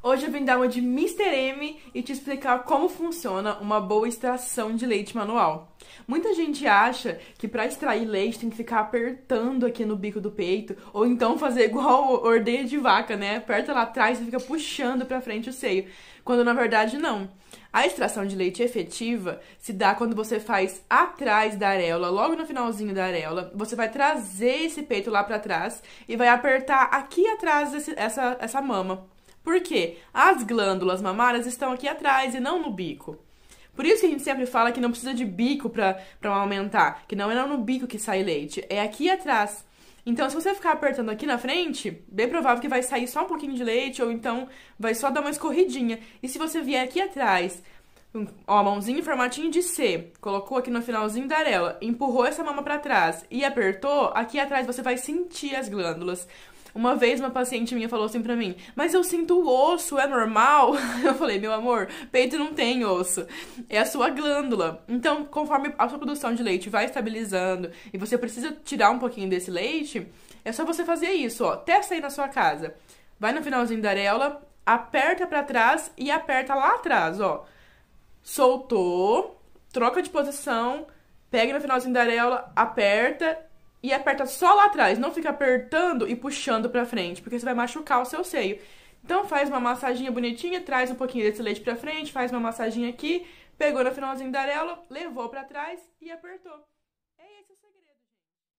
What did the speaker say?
Hoje eu vim dar uma de Mr. M e te explicar como funciona uma boa extração de leite manual. Muita gente acha que para extrair leite tem que ficar apertando aqui no bico do peito, ou então fazer igual ordenha de vaca, né? Aperta lá atrás e fica puxando para frente o seio, quando na verdade não. A extração de leite efetiva se dá quando você faz atrás da areola, logo no finalzinho da areola. Você vai trazer esse peito lá para trás e vai apertar aqui atrás desse, essa, essa mama. Por quê? As glândulas mamárias estão aqui atrás e não no bico. Por isso que a gente sempre fala que não precisa de bico para aumentar, que não é no bico que sai leite, é aqui atrás. Então, se você ficar apertando aqui na frente, bem provável que vai sair só um pouquinho de leite, ou então vai só dar uma escorridinha. E se você vier aqui atrás, ó, mãozinha em formatinho de C, colocou aqui no finalzinho da arela, empurrou essa mama para trás e apertou, aqui atrás você vai sentir as glândulas. Uma vez uma paciente minha falou assim pra mim, mas eu sinto o osso, é normal? Eu falei, meu amor, peito não tem osso, é a sua glândula. Então, conforme a sua produção de leite vai estabilizando e você precisa tirar um pouquinho desse leite, é só você fazer isso, ó. Testa aí na sua casa. Vai no finalzinho da areola, aperta para trás e aperta lá atrás, ó. Soltou, troca de posição, pega no finalzinho da areola, aperta e aperta só lá atrás, não fica apertando e puxando pra frente, porque você vai machucar o seu seio. Então faz uma massaginha bonitinha, traz um pouquinho desse leite pra frente, faz uma massaginha aqui, pegou no finalzinho da areola, levou pra trás e apertou.